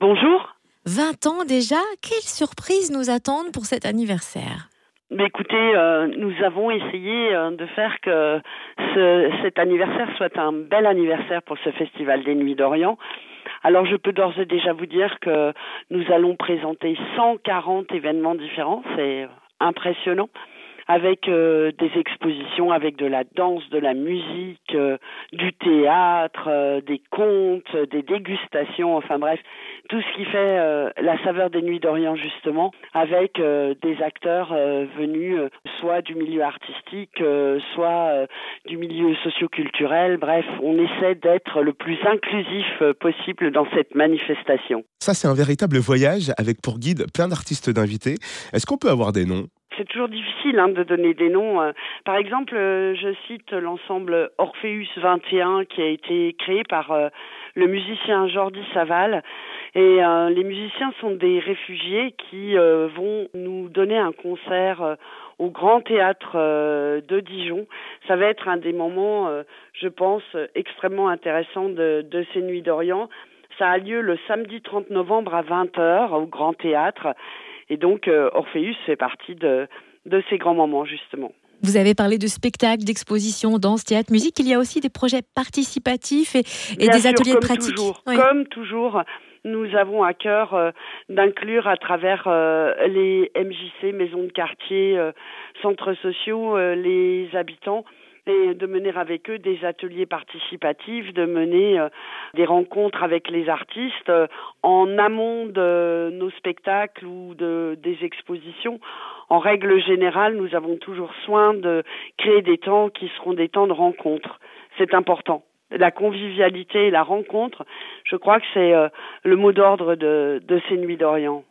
Bonjour. 20 ans déjà, quelle surprise nous attendent pour cet anniversaire mais écoutez, euh, nous avons essayé euh, de faire que ce, cet anniversaire soit un bel anniversaire pour ce Festival des Nuits d'Orient. Alors je peux d'ores et déjà vous dire que nous allons présenter 140 événements différents, c'est impressionnant avec euh, des expositions, avec de la danse, de la musique, euh, du théâtre, euh, des contes, des dégustations, enfin bref, tout ce qui fait la saveur des Nuits d'Orient justement, avec des acteurs venus soit du milieu artistique, soit du milieu socioculturel. Bref, on essaie d'être le plus inclusif possible dans cette manifestation. Ça, c'est un véritable voyage avec pour guide plein d'artistes d'invités. Est-ce qu'on peut avoir des noms? C'est toujours difficile hein, de donner des noms. Euh. Par exemple, euh, je cite l'ensemble Orpheus 21 qui a été créé par euh, le musicien Jordi Saval. Et les musiciens sont des réfugiés qui vont nous donner un concert au Grand Théâtre de Dijon. Ça va être un des moments, je pense, extrêmement intéressants de, de ces Nuits d'Orient. Ça a lieu le samedi 30 novembre à 20h au Grand Théâtre. Et donc, euh, Orpheus fait partie de, de ces grands moments, justement. Vous avez parlé de spectacles, d'expositions, danse, théâtre, musique. Il y a aussi des projets participatifs et, des ateliers pratiques. Toujours, Comme toujours, nous avons à cœur euh, d'inclure à travers euh, les MJC, maisons de quartier, centres sociaux, les habitants et de mener avec eux des ateliers participatifs, de mener euh, des rencontres avec les artistes euh, en amont de nos spectacles ou de, des expositions. En règle générale, nous avons toujours soin de créer des temps qui seront des temps de rencontre. C'est important la convivialité et la rencontre, je crois que c'est euh, le mot d'ordre de, de ces nuits d'Orient.